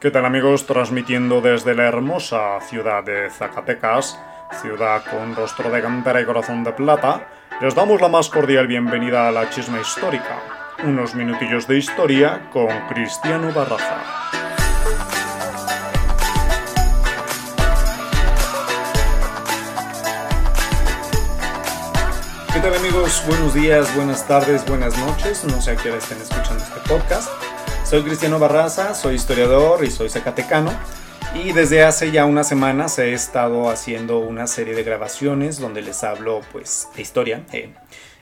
¿Qué tal amigos? Transmitiendo desde la hermosa ciudad de Zacatecas, ciudad con rostro de cantera y corazón de plata, les damos la más cordial bienvenida a la chisma histórica. Unos minutillos de historia con Cristiano Barraza. ¿Qué tal amigos? Buenos días, buenas tardes, buenas noches. No sé a qué estén escuchando este podcast. Soy Cristiano Barraza, soy historiador y soy zacatecano. Y desde hace ya unas semanas he estado haciendo una serie de grabaciones donde les hablo pues de historia. Eh,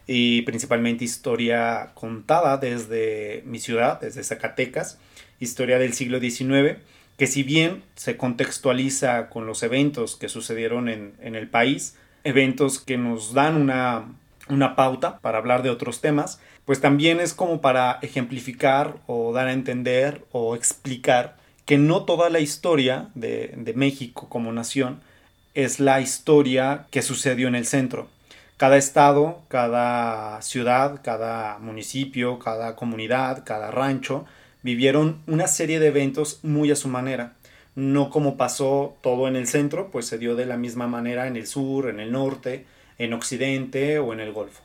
y principalmente historia contada desde mi ciudad, desde Zacatecas, historia del siglo XIX, que si bien se contextualiza con los eventos que sucedieron en, en el país, eventos que nos dan una, una pauta para hablar de otros temas, pues también es como para ejemplificar o dar a entender o explicar que no toda la historia de, México como nación es la historia que sucedió en el centro. Cada estado, cada ciudad, cada municipio, cada comunidad, cada rancho vivieron una serie de eventos muy a su manera. No como pasó todo en el centro, pues se dio de la misma manera en el sur, en el norte, en occidente o en el golfo.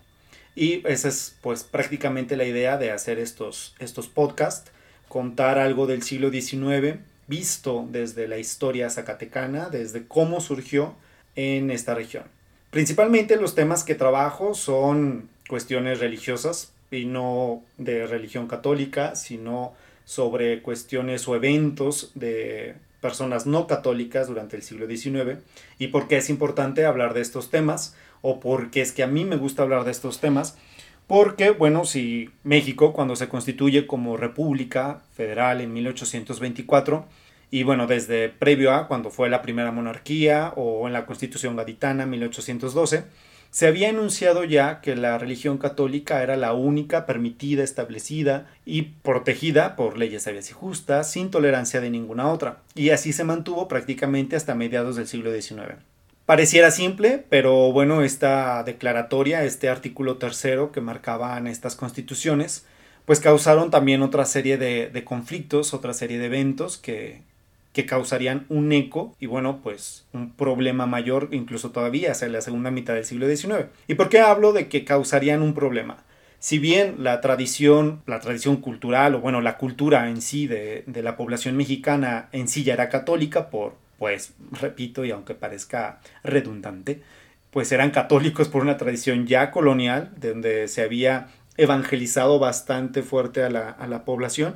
Y esa es pues prácticamente la idea de hacer estos, estos podcasts, contar algo del siglo XIX visto desde la historia zacatecana, desde cómo surgió en esta región. Principalmente los temas que trabajo son cuestiones religiosas y no de religión católica, sino sobre cuestiones o eventos de personas no católicas durante el siglo XIX y por qué es importante hablar de estos temas o porque es que a mí me gusta hablar de estos temas, porque, bueno, si México cuando se constituye como República Federal en 1824, y bueno, desde previo a cuando fue la primera monarquía o en la Constitución Gaditana 1812, se había enunciado ya que la religión católica era la única permitida, establecida y protegida por leyes sabias y justas, sin tolerancia de ninguna otra, y así se mantuvo prácticamente hasta mediados del siglo XIX. Pareciera simple, pero bueno, esta declaratoria, este artículo tercero que marcaban estas constituciones, pues causaron también otra serie de, de conflictos, otra serie de eventos que, que causarían un eco y bueno, pues un problema mayor incluso todavía hacia la segunda mitad del siglo XIX. ¿Y por qué hablo de que causarían un problema? Si bien la tradición, la tradición cultural o bueno, la cultura en sí de, de la población mexicana en sí ya era católica por pues repito, y aunque parezca redundante, pues eran católicos por una tradición ya colonial, donde se había evangelizado bastante fuerte a la, a la población.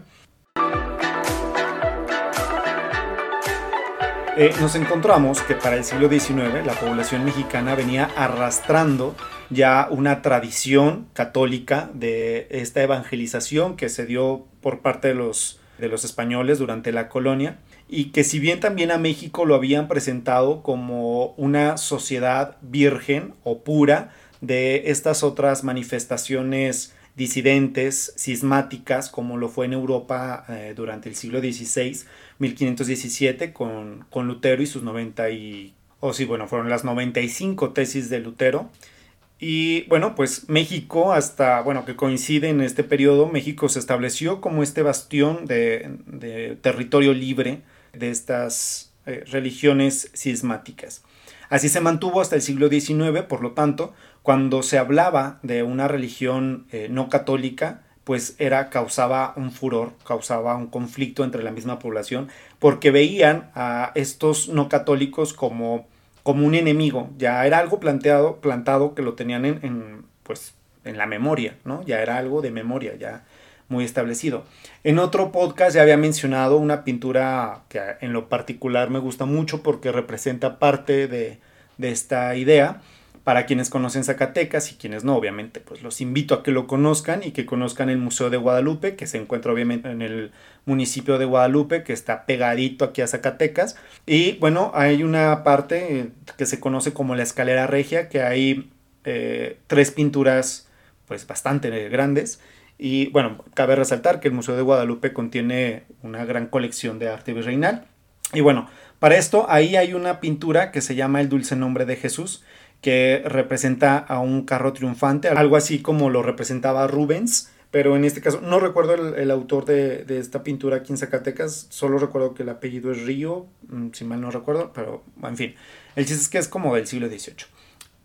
Eh, nos encontramos que para el siglo XIX la población mexicana venía arrastrando ya una tradición católica de esta evangelización que se dio por parte de los, de los españoles durante la colonia y que si bien también a México lo habían presentado como una sociedad virgen o pura de estas otras manifestaciones disidentes, cismáticas, como lo fue en Europa eh, durante el siglo XVI, 1517, con, con Lutero y sus 90 y... o sí, bueno, fueron las 95 tesis de Lutero. Y bueno, pues México, hasta, bueno, que coincide en este periodo, México se estableció como este bastión de, de territorio libre, de estas eh, religiones cismáticas. Así se mantuvo hasta el siglo XIX, por lo tanto, cuando se hablaba de una religión eh, no católica, pues era causaba un furor, causaba un conflicto entre la misma población, porque veían a estos no católicos como, como un enemigo, ya era algo planteado, plantado que lo tenían en, en, pues, en la memoria, ¿no? Ya era algo de memoria, ya muy establecido. En otro podcast ya había mencionado una pintura que en lo particular me gusta mucho porque representa parte de, de esta idea. Para quienes conocen Zacatecas y quienes no, obviamente, pues los invito a que lo conozcan y que conozcan el Museo de Guadalupe, que se encuentra obviamente en el municipio de Guadalupe, que está pegadito aquí a Zacatecas. Y bueno, hay una parte que se conoce como la escalera regia, que hay eh, tres pinturas pues bastante grandes y bueno, cabe resaltar que el Museo de Guadalupe contiene una gran colección de arte virreinal. Y bueno, para esto ahí hay una pintura que se llama El Dulce Nombre de Jesús, que representa a un carro triunfante, algo así como lo representaba Rubens pero en este caso no recuerdo el, autor de, esta pintura aquí en Zacatecas, solo recuerdo que el apellido es Río, mm, si mal no recuerdo, pero en fin, el chiste es que es como del siglo XVIII.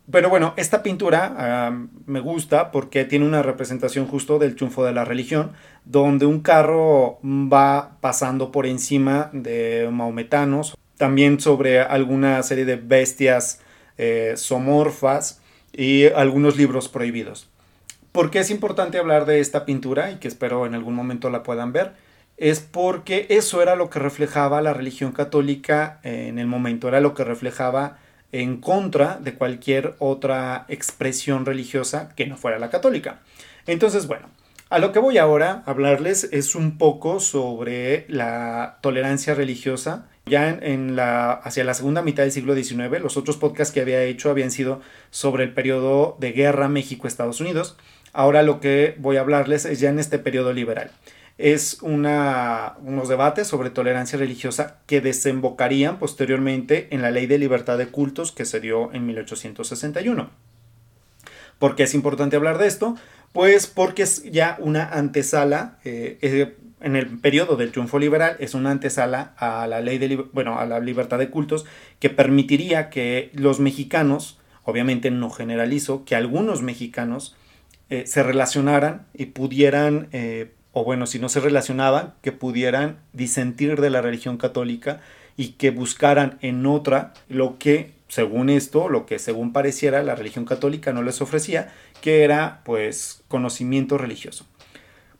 Pero bueno, esta pintura me gusta porque tiene una representación justo del triunfo de la religión, donde un carro va pasando por encima de maometanos, también sobre alguna serie de bestias eh, somorfas y algunos libros prohibidos. ¿Por qué es importante hablar de esta pintura y que espero en algún momento la puedan ver? Es porque eso era lo que reflejaba la religión católica en el momento, era lo que reflejaba en contra de cualquier otra expresión religiosa que no fuera la católica. Entonces, bueno, a lo que voy ahora a hablarles es un poco sobre la tolerancia religiosa. Ya en, la, hacia la segunda mitad del siglo XIX, los otros podcasts que había hecho habían sido sobre el periodo de guerra México-Estados Unidos. Ahora lo que voy a hablarles es ya en este periodo liberal. Es una, unos debates sobre tolerancia religiosa que desembocarían posteriormente en la Ley de Libertad de Cultos que se dio en 1861. ¿Por qué es importante hablar de esto? Pues porque es ya una antesala, eh, en el periodo del triunfo liberal, es una antesala a la ley de, bueno, a la libertad de cultos que permitiría que los mexicanos, obviamente no generalizo, que algunos mexicanos eh, se relacionaran y pudieran, eh, o bueno, si no se relacionaban, que pudieran disentir de la religión católica y que buscaran en otra lo que, según esto, lo que según pareciera la religión católica no les ofrecía, que era pues conocimiento religioso.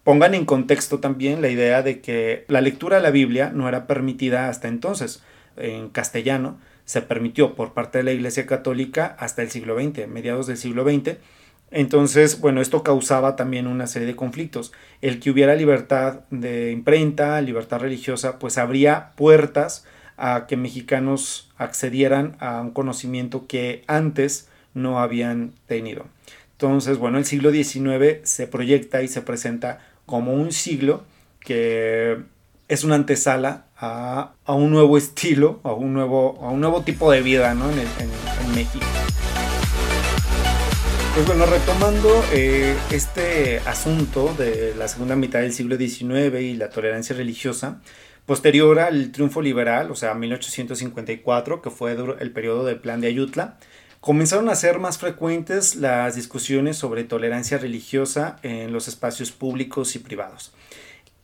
Pongan en contexto también la idea de que la lectura de la Biblia no era permitida hasta entonces. En castellano se permitió por parte de la Iglesia Católica hasta el siglo XX, mediados del siglo XX, entonces, bueno, esto causaba también una serie de conflictos. El que hubiera libertad de imprenta, libertad religiosa, pues abría puertas a que mexicanos accedieran a un conocimiento que antes no habían tenido. Entonces, bueno, el siglo XIX se proyecta y se presenta como un siglo que es una antesala a, un nuevo estilo, a un nuevo, a un nuevo tipo de vida ¿no? en, en México. Pues bueno, retomando eh, este asunto de la segunda mitad del siglo XIX y la tolerancia religiosa, posterior al triunfo liberal, o sea, 1854, que fue el periodo del Plan de Ayutla, comenzaron a ser más frecuentes las discusiones sobre tolerancia religiosa en los espacios públicos y privados.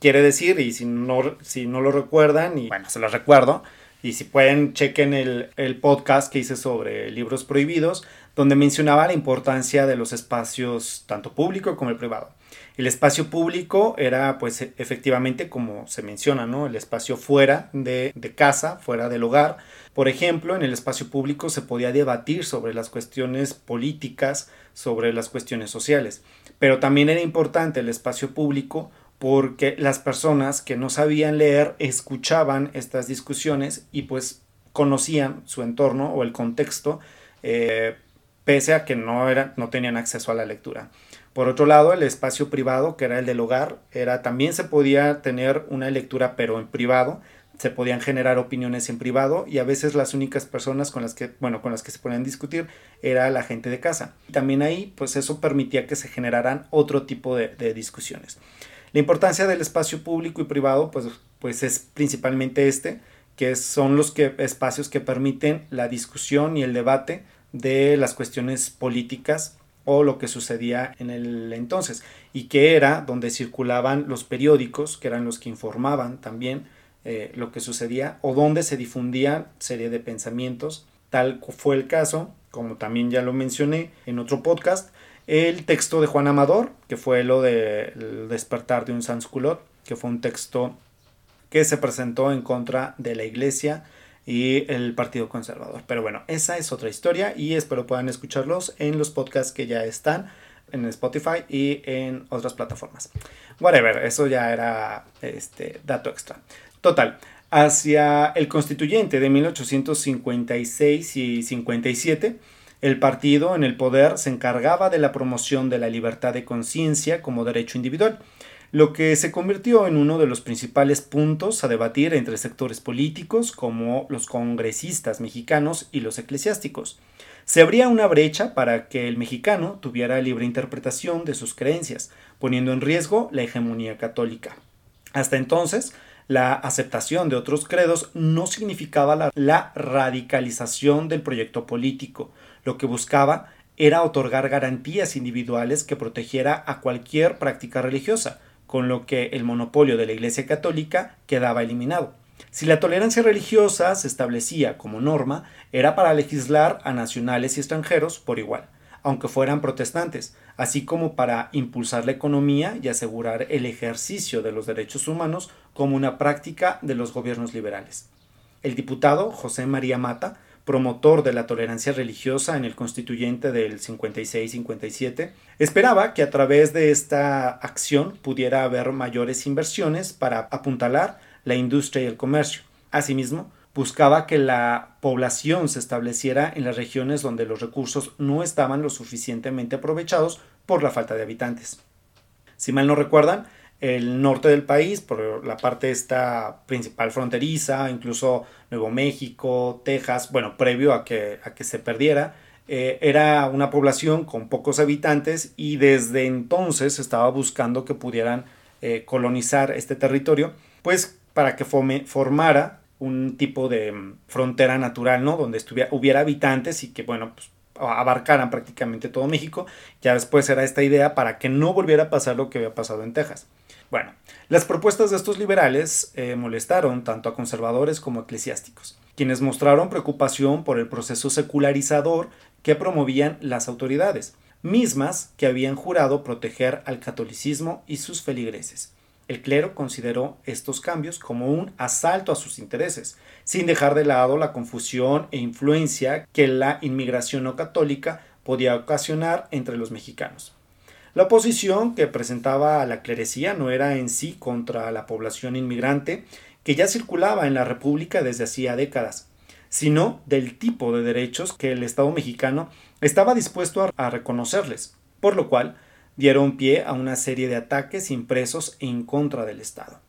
Quiere decir, y si no, si no lo recuerdan, y bueno, se los recuerdo, y si pueden, chequen el, el podcast que hice sobre libros prohibidos, donde mencionaba la importancia de los espacios tanto público como el privado. El espacio público era pues efectivamente como se menciona, ¿no? El espacio fuera de, de, casa, fuera del hogar. Por ejemplo, en el espacio público se podía debatir sobre las cuestiones políticas, sobre las cuestiones sociales. Pero también era importante el espacio público porque las personas que no sabían leer escuchaban estas discusiones y pues conocían su entorno o el contexto eh, pese a que no, era, no tenían acceso a la lectura. Por otro lado, el espacio privado, que era el del hogar, era, también se podía tener una lectura, pero en privado, se podían generar opiniones en privado y a veces las únicas personas con las que, bueno, con las que se podían discutir era la gente de casa. También ahí, pues eso permitía que se generaran otro tipo de, de discusiones. La importancia del espacio público y privado, pues, pues es principalmente este, que son los que, espacios que permiten la discusión y el debate de las cuestiones políticas o lo que sucedía en el entonces y que era donde circulaban los periódicos que eran los que informaban también eh, lo que sucedía o donde se difundían serie de pensamientos. Tal fue el caso como también ya lo mencioné en otro podcast el texto de Juan Amador que fue lo de despertar de un sansculot que fue un texto que se presentó en contra de la iglesia y el Partido Conservador. Pero bueno, esa es otra historia y espero puedan escucharlos en los podcasts que ya están en Spotify y en otras plataformas. Whatever, eso ya era este dato extra. Total, hacia el constituyente de 1856 y 57, el partido en el poder se encargaba de la promoción de la libertad de conciencia como derecho individual lo que se convirtió en uno de los principales puntos a debatir entre sectores políticos como los congresistas mexicanos y los eclesiásticos. Se abría una brecha para que el mexicano tuviera libre interpretación de sus creencias, poniendo en riesgo la hegemonía católica. Hasta entonces, la aceptación de otros credos no significaba la, radicalización del proyecto político. Lo que buscaba era otorgar garantías individuales que protegiera a cualquier práctica religiosa, con lo que el monopolio de la Iglesia Católica quedaba eliminado. Si la tolerancia religiosa se establecía como norma, era para legislar a nacionales y extranjeros por igual, aunque fueran protestantes, así como para impulsar la economía y asegurar el ejercicio de los derechos humanos como una práctica de los gobiernos liberales. El diputado José María Mata, promotor de la tolerancia religiosa en el constituyente del 56-57, esperaba que a través de esta acción pudiera haber mayores inversiones para apuntalar la industria y el comercio. Asimismo, buscaba que la población se estableciera en las regiones donde los recursos no estaban lo suficientemente aprovechados por la falta de habitantes. Si mal no recuerdan, el norte del país, por la parte esta principal fronteriza, incluso Nuevo México, Texas, bueno, previo a que, a que se perdiera, eh, era una población con pocos habitantes y desde entonces estaba buscando que pudieran eh, colonizar este territorio, pues para que formara un tipo de mm, frontera natural, ¿no? Donde estuviera, hubiera habitantes y que, bueno, pues abarcaran prácticamente todo México. Ya después era esta idea para que no volviera a pasar lo que había pasado en Texas. Bueno, las propuestas de estos liberales eh, molestaron tanto a conservadores como eclesiásticos, quienes mostraron preocupación por el proceso secularizador que promovían las autoridades, mismas que habían jurado proteger al catolicismo y sus feligreses. El clero consideró estos cambios como un asalto a sus intereses, sin dejar de lado la confusión e influencia que la inmigración no católica podía ocasionar entre los mexicanos. La oposición que presentaba a la clerecía no era en sí contra la población inmigrante que ya circulaba en la República desde hacía décadas, sino del tipo de derechos que el Estado mexicano estaba dispuesto a reconocerles, por lo cual dieron pie a una serie de ataques impresos en contra del Estado.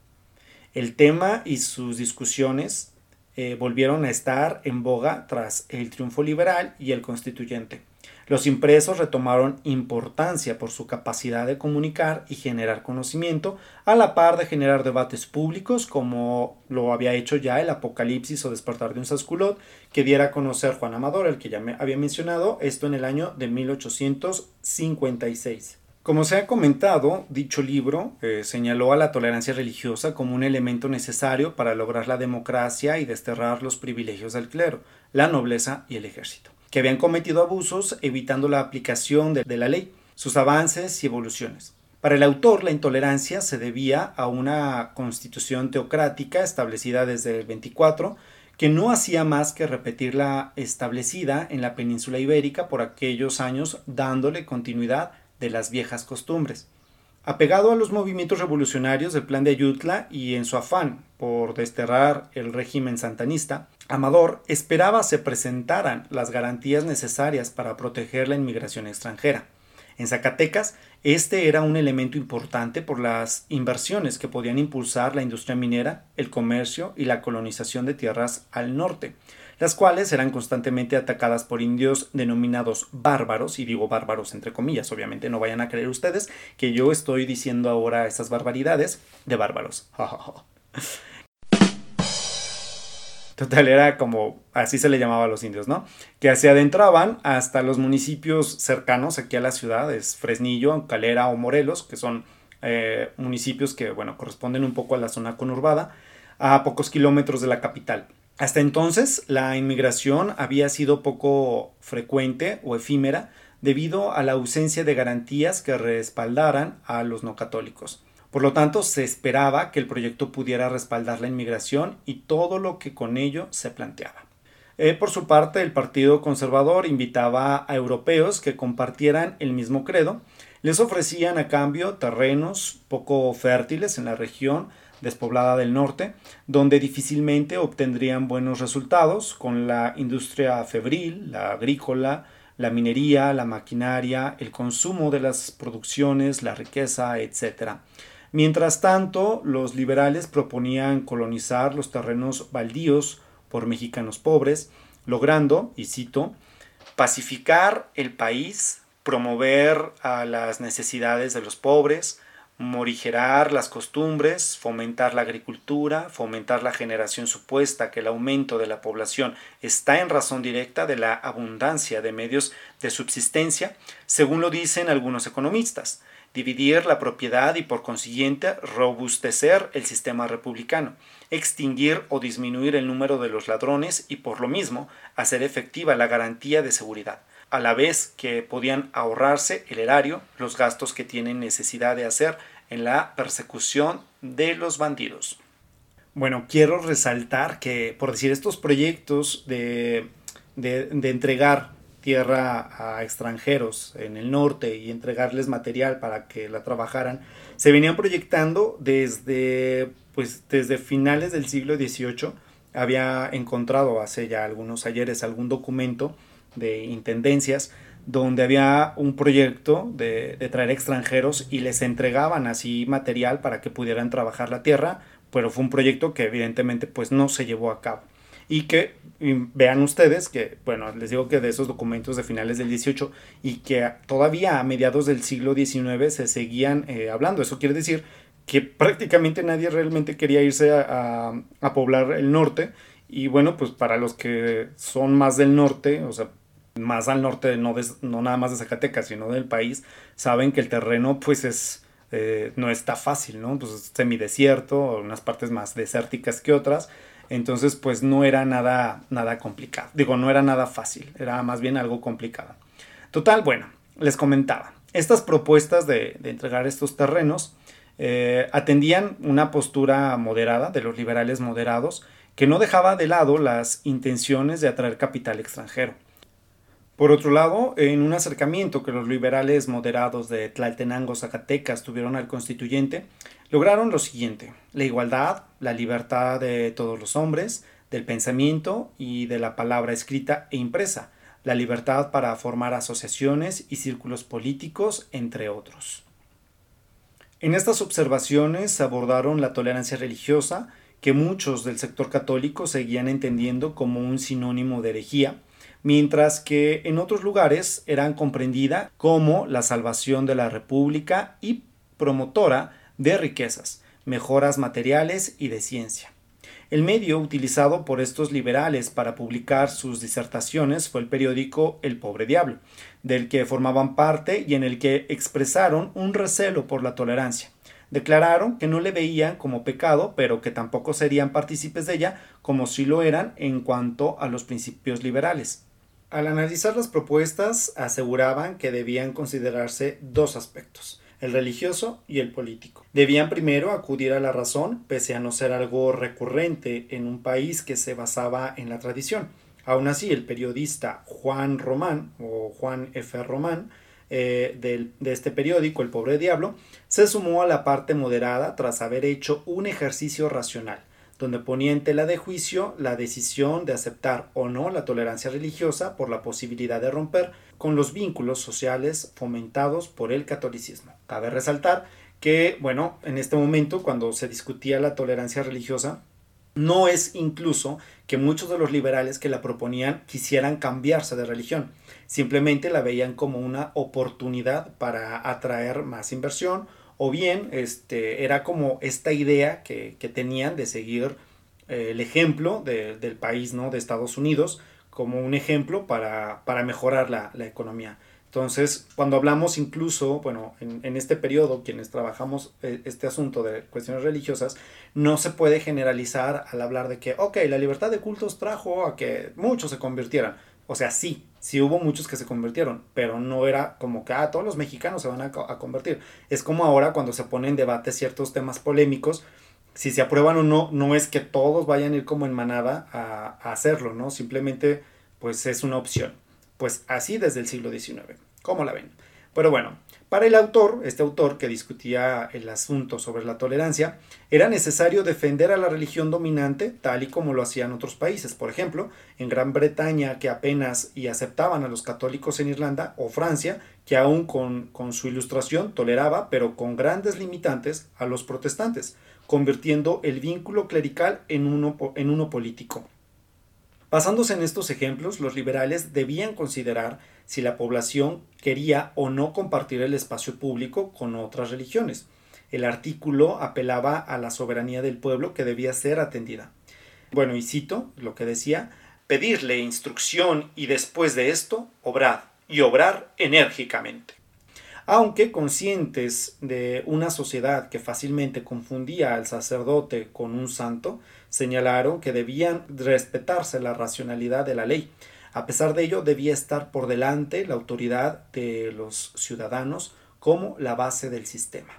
El tema y sus discusiones eh, volvieron a estar en boga tras el triunfo liberal y el constituyente. Los impresos retomaron importancia por su capacidad de comunicar y generar conocimiento, a la par de generar debates públicos como lo había hecho ya el Apocalipsis o Despertar de un Sasculot, que diera a conocer Juan Amador, el que ya me había mencionado, esto en el año de 1856. Como se ha comentado, dicho libro eh, señaló a la tolerancia religiosa como un elemento necesario para lograr la democracia y desterrar los privilegios del clero, la nobleza y el ejército, que habían cometido abusos evitando la aplicación de, la ley, sus avances y evoluciones. Para el autor, la intolerancia se debía a una constitución teocrática establecida desde el 24, que no hacía más que repetir la establecida en la península ibérica por aquellos años, dándole continuidad de las viejas costumbres. Apegado a los movimientos revolucionarios del plan de Ayutla y en su afán por desterrar el régimen santanista, Amador esperaba se presentaran las garantías necesarias para proteger la inmigración extranjera. En Zacatecas, este era un elemento importante por las inversiones que podían impulsar la industria minera, el comercio y la colonización de tierras al norte, las cuales eran constantemente atacadas por indios denominados bárbaros, y digo bárbaros entre comillas, obviamente no vayan a creer ustedes que yo estoy diciendo ahora estas barbaridades de bárbaros. Total, era como, así se le llamaba a los indios, ¿no? Que se adentraban hasta los municipios cercanos aquí a la ciudad, es Fresnillo, Calera o Morelos, que son eh, municipios que, bueno, corresponden un poco a la zona conurbada, a pocos kilómetros de la capital. Hasta entonces, la inmigración había sido poco frecuente o efímera debido a la ausencia de garantías que respaldaran a los no católicos. Por lo tanto, se esperaba que el proyecto pudiera respaldar la inmigración y todo lo que con ello se planteaba. Eh, por su parte, el Partido Conservador invitaba a europeos que compartieran el mismo credo, les ofrecían a cambio terrenos poco fértiles en la región despoblada del norte, donde difícilmente obtendrían buenos resultados con la industria febril, la agrícola, la minería, la maquinaria, el consumo de las producciones, la riqueza, etc. Mientras tanto, los liberales proponían colonizar los terrenos baldíos por mexicanos pobres, logrando, y cito, pacificar el país, promover a las necesidades de los pobres, morigerar las costumbres, fomentar la agricultura, fomentar la generación supuesta que el aumento de la población está en razón directa de la abundancia de medios de subsistencia, según lo dicen algunos economistas, dividir la propiedad y por consiguiente robustecer el sistema republicano, extinguir o disminuir el número de los ladrones y por lo mismo hacer efectiva la garantía de seguridad a la vez que podían ahorrarse el erario los gastos que tienen necesidad de hacer en la persecución de los bandidos. Bueno, quiero resaltar que, por decir, estos proyectos de, de, entregar tierra a extranjeros en el norte y entregarles material para que la trabajaran, se venían proyectando desde, pues, desde finales del siglo XVIII. Había encontrado hace ya algunos ayeres algún documento de intendencias donde había un proyecto de, traer extranjeros y les entregaban así material para que pudieran trabajar la tierra, pero fue un proyecto que evidentemente pues no se llevó a cabo. Y que vean ustedes que, bueno, les digo que de esos documentos de finales del 18 y que todavía a mediados del siglo XIX se seguían eh, hablando. Eso quiere decir que prácticamente nadie realmente quería irse a, a poblar el norte. Y bueno, pues para los que son más del norte, o sea, más al norte, no, no nada más de Zacatecas, sino del país, saben que el terreno pues es, eh, no está fácil, ¿no? Pues es semidesierto, unas partes más desérticas que otras, entonces pues no era nada, nada complicado, digo, no era nada fácil, era más bien algo complicado. Total, bueno, les comentaba, estas propuestas de, entregar estos terrenos eh, atendían una postura moderada de los liberales moderados que no dejaba de lado las intenciones de atraer capital extranjero. Por otro lado, en un acercamiento que los liberales moderados de Tlaltenango, Zacatecas tuvieron al constituyente, lograron lo siguiente, la igualdad, la libertad de todos los hombres, del pensamiento y de la palabra escrita e impresa, la libertad para formar asociaciones y círculos políticos, entre otros. En estas observaciones se abordaron la tolerancia religiosa, que muchos del sector católico seguían entendiendo como un sinónimo de herejía, mientras que en otros lugares eran comprendida como la salvación de la República y promotora de riquezas, mejoras materiales y de ciencia. El medio utilizado por estos liberales para publicar sus disertaciones fue el periódico El Pobre Diablo, del que formaban parte y en el que expresaron un recelo por la tolerancia. Declararon que no le veían como pecado, pero que tampoco serían partícipes de ella como si lo eran en cuanto a los principios liberales. Al analizar las propuestas, aseguraban que debían considerarse dos aspectos, el religioso y el político. Debían primero acudir a la razón, pese a no ser algo recurrente en un país que se basaba en la tradición. Aún así, el periodista Juan Román, o Juan F. Román, eh, de este periódico, El Pobre Diablo, se sumó a la parte moderada tras haber hecho un ejercicio racional donde ponía en tela de juicio la decisión de aceptar o no la tolerancia religiosa por la posibilidad de romper con los vínculos sociales fomentados por el catolicismo. Cabe resaltar que, bueno, en este momento, cuando se discutía la tolerancia religiosa, no es incluso que muchos de los liberales que la proponían quisieran cambiarse de religión, simplemente la veían como una oportunidad para atraer más inversión o bien este, era como esta idea que, tenían de seguir eh, el ejemplo del país, ¿no? De Estados Unidos, como un ejemplo para, mejorar la, economía. Entonces, cuando hablamos incluso, bueno, en, este periodo, quienes trabajamos eh, este asunto de cuestiones religiosas, no se puede generalizar al hablar de que, ok, la libertad de cultos trajo a que muchos se convirtieran. O sea, sí, sí hubo muchos que se convirtieron, pero no era como que, ah, todos los mexicanos se van a, convertir. Es como ahora cuando se ponen en debate ciertos temas polémicos, si se aprueban o no, no es que todos vayan a ir como en manada a, a hacerlo, ¿no? Simplemente, pues es una opción. Pues así desde el siglo XIX. ¿Cómo la ven? Pero bueno, para el autor, este autor que discutía el asunto sobre la tolerancia, era necesario defender a la religión dominante tal y como lo hacían otros países. Por ejemplo, en Gran Bretaña, que apenas y aceptaban a los católicos en Irlanda, o Francia, que aún con, con su ilustración toleraba, pero con grandes limitantes, a los protestantes, convirtiendo el vínculo clerical en uno, en uno político. Basándose en estos ejemplos, los liberales debían considerar si la población quería o no compartir el espacio público con otras religiones. El artículo apelaba a la soberanía del pueblo que debía ser atendida. Bueno, y cito lo que decía, pedirle instrucción y después de esto, obrad, y obrar enérgicamente. Aunque conscientes de una sociedad que fácilmente confundía al sacerdote con un santo, señalaron que debían respetarse la racionalidad de la ley. A pesar de ello, debía estar por delante la autoridad de los ciudadanos como la base del sistema.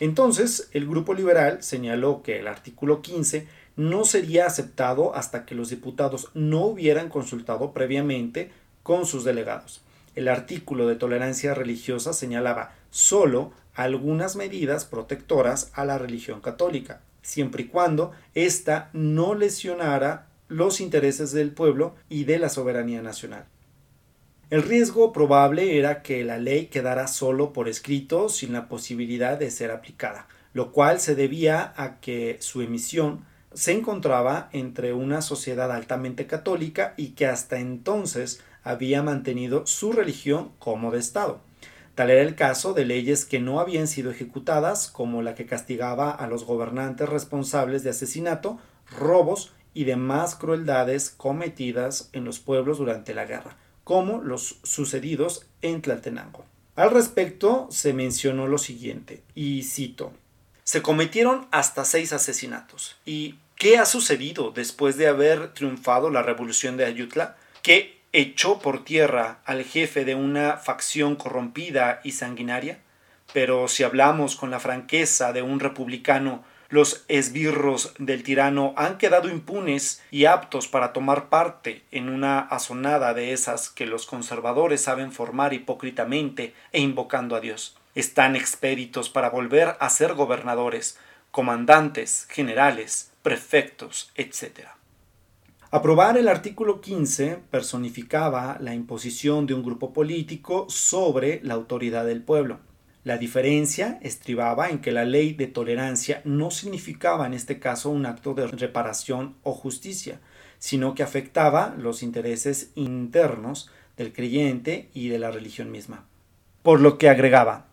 Entonces, el grupo liberal señaló que el artículo 15 no sería aceptado hasta que los diputados no hubieran consultado previamente con sus delegados. El artículo de tolerancia religiosa señalaba solo algunas medidas protectoras a la religión católica, siempre y cuando ésta no lesionara los intereses del pueblo y de la soberanía nacional. El riesgo probable era que la ley quedara solo por escrito sin la posibilidad de ser aplicada, lo cual se debía a que su emisión se encontraba entre una sociedad altamente católica y que hasta entonces había mantenido su religión como de Estado. Tal era el caso de leyes que no habían sido ejecutadas, como la que castigaba a los gobernantes responsables de asesinato, robos y demás crueldades cometidas en los pueblos durante la guerra, como los sucedidos en Tlaltenango. Al respecto se mencionó lo siguiente, y cito, se cometieron hasta seis asesinatos. ¿Y qué ha sucedido después de haber triunfado la revolución de Ayutla? Que echó por tierra al jefe de una facción corrompida y sanguinaria? Pero si hablamos con la franqueza de un republicano, los esbirros del tirano han quedado impunes y aptos para tomar parte en una asonada de esas que los conservadores saben formar hipócritamente e invocando a Dios. Están expéditos para volver a ser gobernadores, comandantes, generales, prefectos, etc. Aprobar el artículo 15 personificaba la imposición de un grupo político sobre la autoridad del pueblo. La diferencia estribaba en que la ley de tolerancia no significaba en este caso un acto de reparación o justicia, sino que afectaba los intereses internos del creyente y de la religión misma. Por lo que agregaba,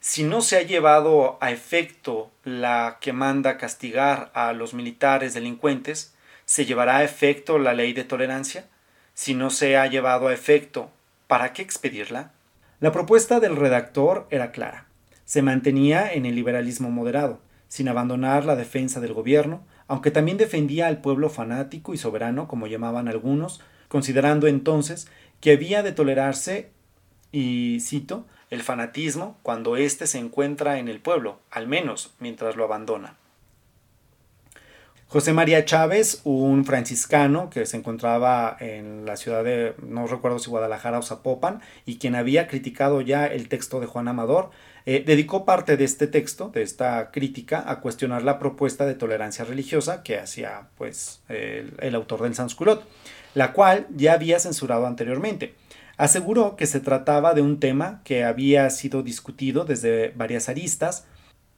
si no se ha llevado a efecto la que manda castigar a los militares delincuentes, ¿Se llevará a efecto la ley de tolerancia? Si no se ha llevado a efecto, ¿para qué expedirla? La propuesta del redactor era clara. Se mantenía en el liberalismo moderado, sin abandonar la defensa del gobierno, aunque también defendía al pueblo fanático y soberano, como llamaban algunos, considerando entonces que había de tolerarse, y cito, el fanatismo cuando éste se encuentra en el pueblo, al menos mientras lo abandona. José María Chávez, un franciscano que se encontraba en la ciudad de, no recuerdo si Guadalajara o Zapopan, y quien había criticado ya el texto de Juan Amador, eh, dedicó parte de este texto, de esta crítica, a cuestionar la propuesta de tolerancia religiosa que hacía pues, el, autor del Sansculot, la cual ya había censurado anteriormente. Aseguró que se trataba de un tema que había sido discutido desde varias aristas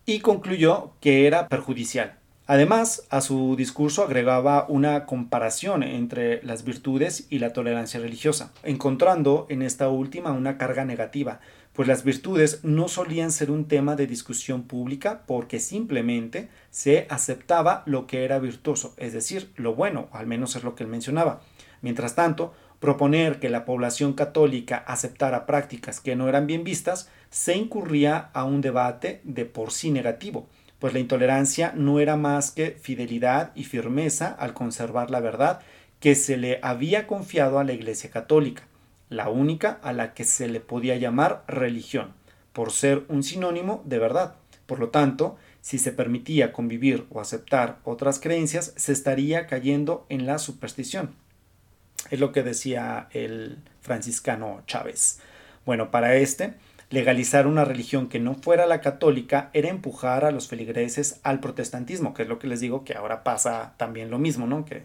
y concluyó que era perjudicial Además, a su discurso agregaba una comparación entre las virtudes y la tolerancia religiosa, encontrando en esta última una carga negativa, pues las virtudes no solían ser un tema de discusión pública porque simplemente se aceptaba lo que era virtuoso, es decir, lo bueno, al menos es lo que él mencionaba. Mientras tanto, proponer que la población católica aceptara prácticas que no eran bien vistas se incurría a un debate de por sí negativo, pues la intolerancia no era más que fidelidad y firmeza al conservar la verdad que se le había confiado a la Iglesia Católica, la única a la que se le podía llamar religión, por ser un sinónimo de verdad. Por lo tanto, si se permitía convivir o aceptar otras creencias, se estaría cayendo en la superstición. Es lo que decía el franciscano Chávez. Bueno, para este, Legalizar una religión que no fuera la católica era empujar a los feligreses al protestantismo, que es lo que les digo que ahora pasa también lo mismo, ¿no? Que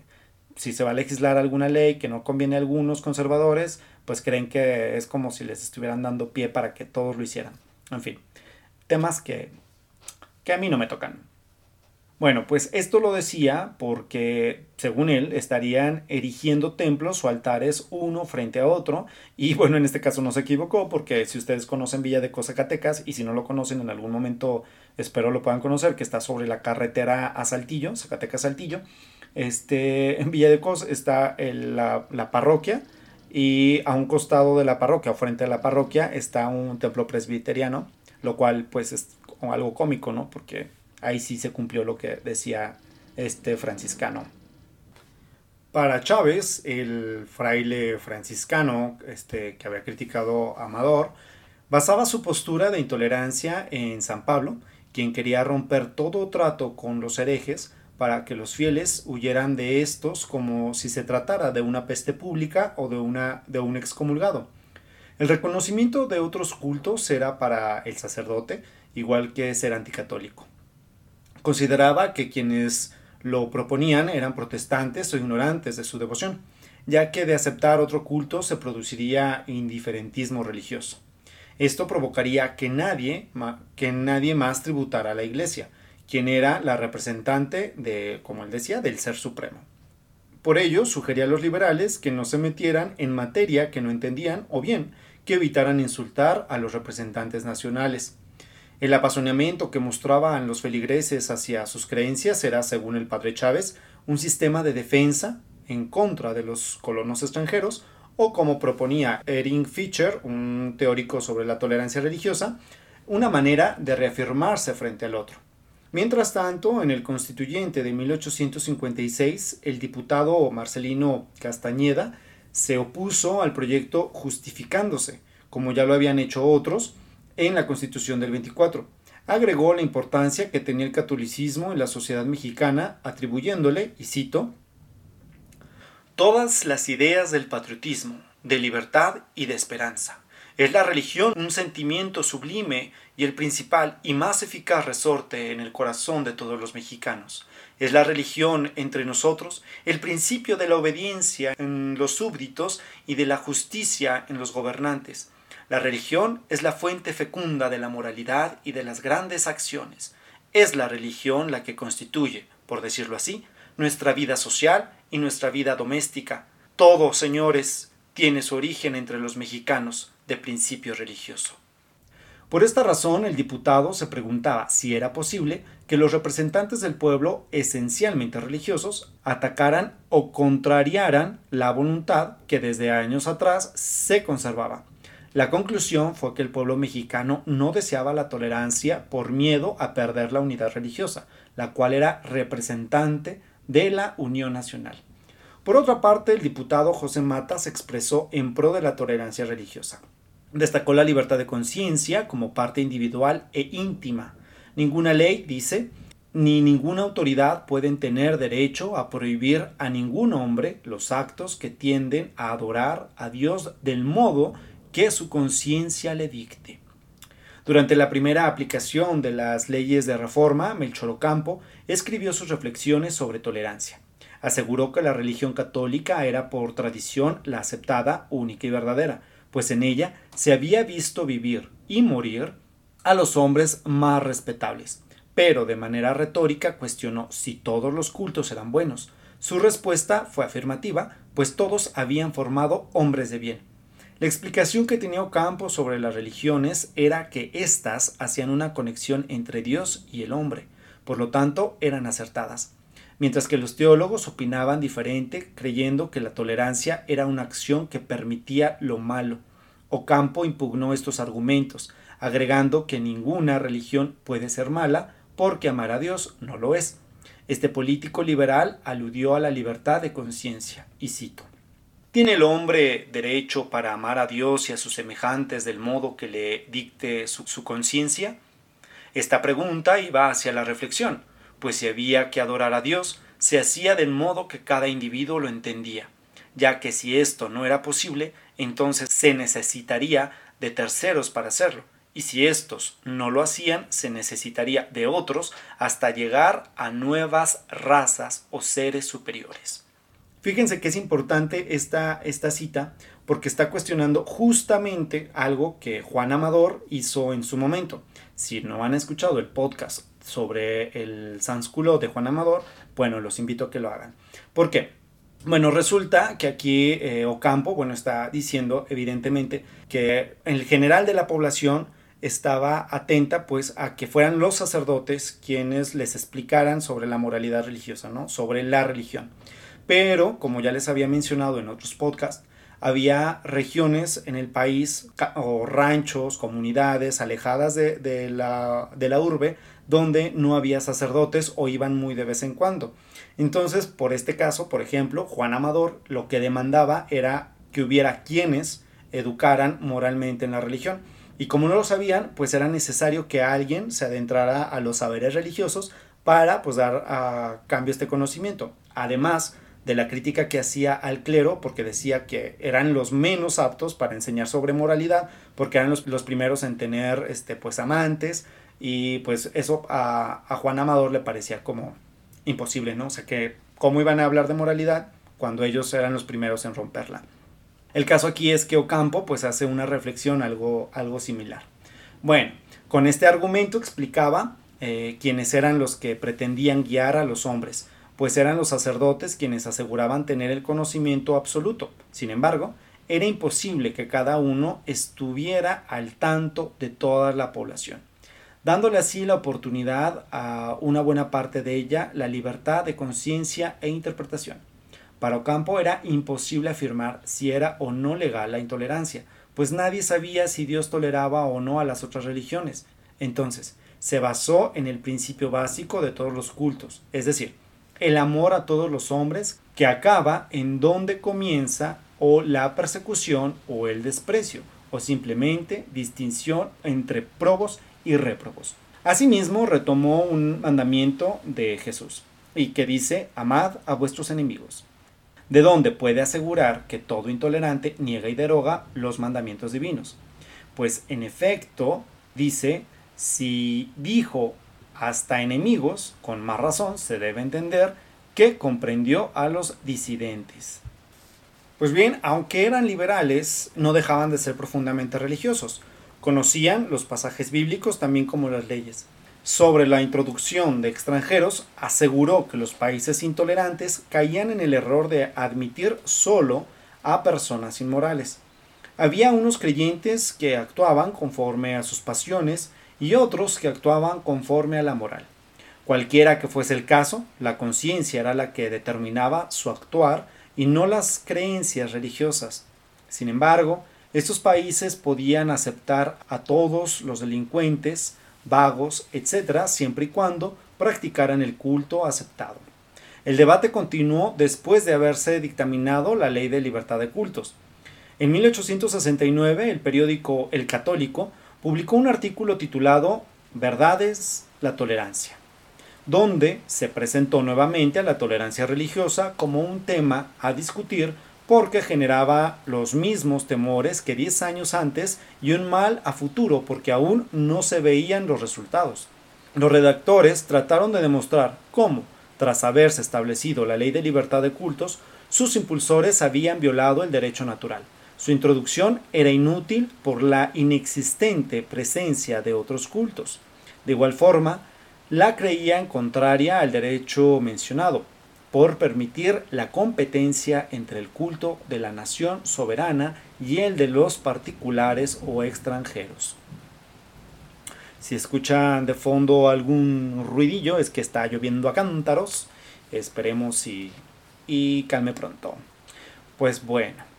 si se va a legislar alguna ley que no conviene a algunos conservadores, pues creen que es como si les estuvieran dando pie para que todos lo hicieran. En fin, temas que, que a mí no me tocan. Bueno, pues esto lo decía porque, según él, estarían erigiendo templos o altares uno frente a otro. Y bueno, en este caso no se equivocó porque si ustedes conocen Villa de Zacatecas y si no lo conocen en algún momento espero lo puedan conocer, que está sobre la carretera a Saltillo, Zacatecas Saltillo. Este, en Villa de Cos está la, la, parroquia y a un costado de la parroquia o frente a la parroquia está un templo presbiteriano, lo cual pues es algo cómico, ¿no? Porque ahí sí se cumplió lo que decía este franciscano. Para Chávez, el fraile franciscano este, que había criticado a Amador, basaba su postura de intolerancia en San Pablo, quien quería romper todo trato con los herejes para que los fieles huyeran de estos como si se tratara de una peste pública o de, una, de un excomulgado. El reconocimiento de otros cultos era para el sacerdote igual que ser anticatólico. Consideraba que quienes lo proponían eran protestantes o ignorantes de su devoción, ya que de aceptar otro culto se produciría indiferentismo religioso. Esto provocaría que nadie, que nadie más tributara a la Iglesia, quien era la representante de, como él decía, del Ser Supremo. Por ello, sugería a los liberales que no se metieran en materia que no entendían o bien que evitaran insultar a los representantes nacionales. El apasionamiento que mostraban los feligreses hacia sus creencias era, según el padre Chávez, un sistema de defensa en contra de los colonos extranjeros, o como proponía Erin Fischer, un teórico sobre la tolerancia religiosa, una manera de reafirmarse frente al otro. Mientras tanto, en el constituyente de 1856, el diputado Marcelino Castañeda se opuso al proyecto justificándose, como ya lo habían hecho otros, en la Constitución del 24. Agregó la importancia que tenía el catolicismo en la sociedad mexicana, atribuyéndole, y cito, todas las ideas del patriotismo, de libertad y de esperanza. Es la religión un sentimiento sublime y el principal y más eficaz resorte en el corazón de todos los mexicanos. Es la religión entre nosotros el principio de la obediencia en los súbditos y de la justicia en los gobernantes la religión es la fuente fecunda de la moralidad y de las grandes acciones. Es la religión la que constituye, por decirlo así, nuestra vida social y nuestra vida doméstica. Todo, señores, tiene su origen entre los mexicanos de principio religioso. Por esta razón, el diputado se preguntaba si era posible que los representantes del pueblo, esencialmente religiosos, atacaran o contrariaran la voluntad que desde años atrás se conservaba la conclusión fue que el pueblo mexicano no deseaba la tolerancia por miedo a perder la unidad religiosa, la cual era representante de la Unión Nacional. Por otra parte, el diputado José Mata se expresó en pro de la tolerancia religiosa. Destacó la libertad de conciencia como parte individual e íntima. Ninguna ley, dice, ni ninguna autoridad pueden tener derecho a prohibir a ningún hombre los actos que tienden a adorar a Dios del modo que su conciencia le dicte. Durante la primera aplicación de las leyes de reforma, Melchor Ocampo escribió sus reflexiones sobre tolerancia. Aseguró que la religión católica era por tradición la aceptada, única y verdadera, pues en ella se había visto vivir y morir a los hombres más respetables. Pero de manera retórica cuestionó si todos los cultos eran buenos. Su respuesta fue afirmativa, pues todos habían formado hombres de bien. La explicación que tenía Ocampo sobre las religiones era que éstas hacían una conexión entre Dios y el hombre, por lo tanto eran acertadas, mientras que los teólogos opinaban diferente, creyendo que la tolerancia era una acción que permitía lo malo. Ocampo impugnó estos argumentos, agregando que ninguna religión puede ser mala porque amar a Dios no lo es. Este político liberal aludió a la libertad de conciencia, y cito ¿Tiene el hombre derecho para amar a Dios y a sus semejantes del modo que le dicte su, conciencia? Esta pregunta iba hacia la reflexión, pues si había que adorar a Dios, se hacía del modo que cada individuo lo entendía, ya que si esto no era posible, entonces se necesitaría de terceros para hacerlo, y si estos no lo hacían, se necesitaría de otros hasta llegar a nuevas razas o seres superiores. Fíjense que es importante esta, esta cita porque está cuestionando justamente algo que Juan Amador hizo en su momento. Si no han escuchado el podcast sobre el sánsculo de Juan Amador, bueno, los invito a que lo hagan. ¿Por qué? Bueno, resulta que aquí eh, Ocampo, bueno, está diciendo evidentemente que en general de la población estaba atenta pues a que fueran los sacerdotes quienes les explicaran sobre la moralidad religiosa, ¿no? Sobre la religión. Pero, como ya les había mencionado en otros podcasts, había regiones en el país o ranchos, comunidades alejadas de, la, de la urbe donde no había sacerdotes o iban muy de vez en cuando. Entonces, por este caso, por ejemplo, Juan Amador lo que demandaba era que hubiera quienes educaran moralmente en la religión. Y como no lo sabían, pues era necesario que alguien se adentrara a los saberes religiosos para pues dar a cambio este conocimiento. Además de la crítica que hacía al clero, porque decía que eran los menos aptos para enseñar sobre moralidad, porque eran los, primeros en tener este, pues amantes, y pues eso a, a Juan Amador le parecía como imposible, ¿no? O sea que, ¿cómo iban a hablar de moralidad cuando ellos eran los primeros en romperla? El caso aquí es que Ocampo pues hace una reflexión algo, algo similar. Bueno, con este argumento explicaba eh, quiénes eran los que pretendían guiar a los hombres, pues eran los sacerdotes quienes aseguraban tener el conocimiento absoluto. Sin embargo, era imposible que cada uno estuviera al tanto de toda la población dándole así la oportunidad a una buena parte de ella la libertad de conciencia e interpretación. Para Ocampo era imposible afirmar si era o no legal la intolerancia, pues nadie sabía si Dios toleraba o no a las otras religiones. Entonces, se basó en el principio básico de todos los cultos, es decir, el amor a todos los hombres que acaba en donde comienza o la persecución o el desprecio, o simplemente distinción entre probos y réprobos. Asimismo, retomó un mandamiento de Jesús, y que dice, amad a vuestros enemigos, de donde puede asegurar que todo intolerante niega y deroga los mandamientos divinos. Pues en efecto, dice, si dijo hasta enemigos, con más razón se debe entender que comprendió a los disidentes. Pues bien, aunque eran liberales, no dejaban de ser profundamente religiosos, Conocían los pasajes bíblicos también como las leyes. Sobre la introducción de extranjeros, aseguró que los países intolerantes caían en el error de admitir solo a personas inmorales. Había unos creyentes que actuaban conforme a sus pasiones y otros que actuaban conforme a la moral. Cualquiera que fuese el caso, la conciencia era la que determinaba su actuar y no las creencias religiosas. Sin embargo, estos países podían aceptar a todos los delincuentes, vagos, etc., siempre y cuando practicaran el culto aceptado. El debate continuó después de haberse dictaminado la ley de libertad de cultos. En 1869, el periódico El Católico publicó un artículo titulado Verdades, la tolerancia, donde se presentó nuevamente a la tolerancia religiosa como un tema a discutir porque generaba los mismos temores que 10 años antes y un mal a futuro porque aún no se veían los resultados. Los redactores trataron de demostrar cómo, tras haberse establecido la ley de libertad de cultos, sus impulsores habían violado el derecho natural. Su introducción era inútil por la inexistente presencia de otros cultos. De igual forma, la creían contraria al derecho mencionado, por permitir la competencia entre el culto de la nación soberana y el de los particulares o extranjeros. Si escuchan de fondo algún ruidillo es que está lloviendo a cántaros. Esperemos y, y calme pronto. Pues bueno.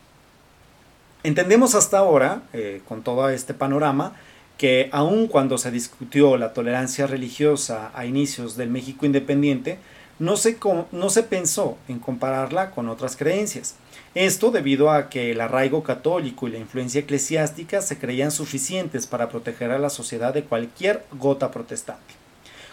Entendemos hasta ahora, eh, con todo este panorama, que aun cuando se discutió la tolerancia religiosa a inicios del México independiente, no se, pensó en compararla con otras creencias. Esto debido a que el arraigo católico y la influencia eclesiástica se creían suficientes para proteger a la sociedad de cualquier gota protestante.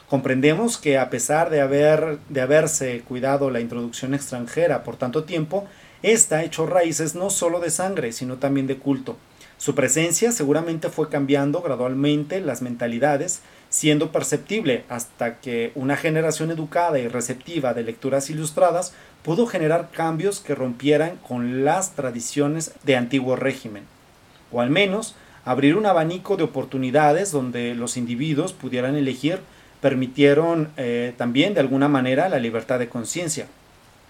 Comprendemos que a pesar de haberse cuidado la introducción extranjera por tanto tiempo, esta hecho raíces no solo de sangre, sino también de culto. Su presencia seguramente fue cambiando gradualmente las mentalidades siendo perceptible hasta que una generación educada y receptiva de lecturas ilustradas pudo generar cambios que rompieran con las tradiciones de antiguo régimen, o al menos abrir un abanico de oportunidades donde los individuos pudieran elegir, permitieron eh, también de alguna manera la libertad de conciencia.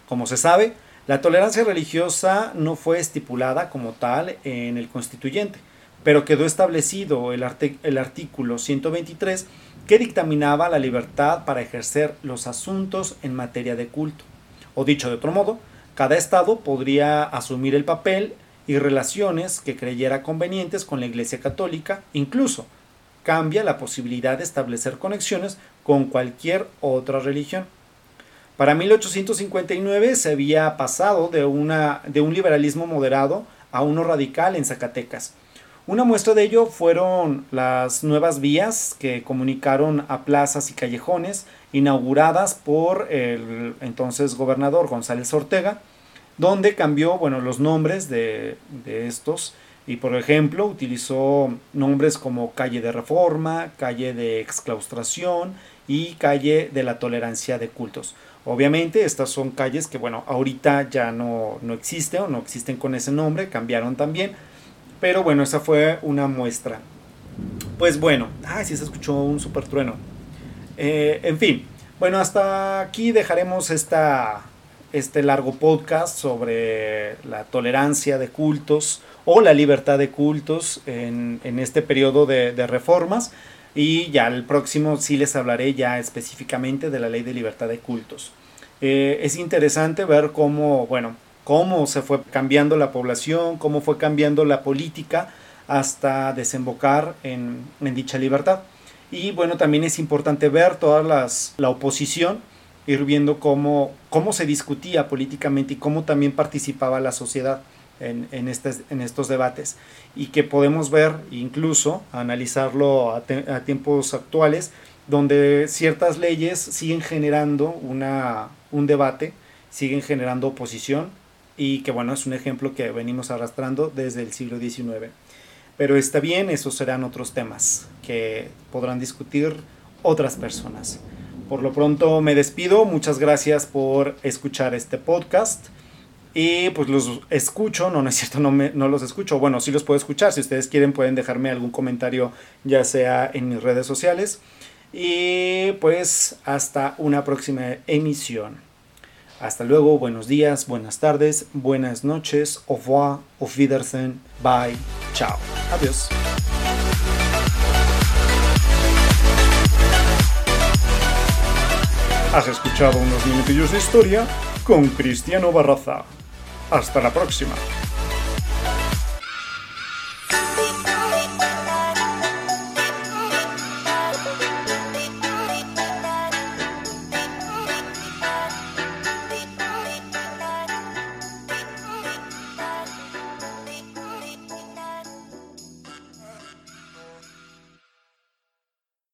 Como se sabe, la tolerancia religiosa no fue estipulada como tal en el constituyente, pero quedó establecido el, artículo 123 que dictaminaba la libertad para ejercer los asuntos en materia de culto. O dicho de otro modo, cada Estado podría asumir el papel y relaciones que creyera convenientes con la Iglesia Católica, incluso cambia la posibilidad de establecer conexiones con cualquier otra religión. Para 1859 se había pasado de, una, de un liberalismo moderado a uno radical en Zacatecas. Una muestra de ello fueron las nuevas vías que comunicaron a plazas y callejones inauguradas por el entonces gobernador González Ortega, donde cambió bueno, los nombres de, de estos y por ejemplo utilizó nombres como calle de reforma, calle de exclaustración y calle de la tolerancia de cultos. Obviamente estas son calles que bueno, ahorita ya no, no existen o no existen con ese nombre, cambiaron también, pero bueno, esa fue una muestra. Pues bueno, ay, sí se escuchó un super trueno. Eh, en fin, bueno, hasta aquí dejaremos esta, este largo podcast sobre la tolerancia de cultos o la libertad de cultos en, este periodo de, reformas. Y ya el próximo sí les hablaré ya específicamente de la ley de libertad de cultos. Eh, es interesante ver cómo, bueno, cómo se fue cambiando la población, cómo fue cambiando la política hasta desembocar en, en dicha libertad. Y bueno, también es importante ver toda la oposición ir viendo cómo, cómo se discutía políticamente y cómo también participaba la sociedad en, estos debates y que podemos ver incluso analizarlo a, tiempos actuales donde ciertas leyes siguen generando una, un debate, siguen generando oposición y que bueno, es un ejemplo que venimos arrastrando desde el siglo XIX. Pero está bien, esos serán otros temas que podrán discutir otras personas. Por lo pronto me despido, muchas gracias por escuchar este podcast. Y pues los escucho, no, no es cierto, no, me, no los escucho. Bueno, sí los puedo escuchar. Si ustedes quieren pueden dejarme algún comentario ya sea en mis redes sociales. Y pues hasta una próxima emisión. Hasta luego, buenos días, buenas tardes, buenas noches, au revoir, auf Wiedersehen, bye, chao, adiós. Has escuchado unos minutillos de historia con Cristiano Barraza. Hasta la próxima.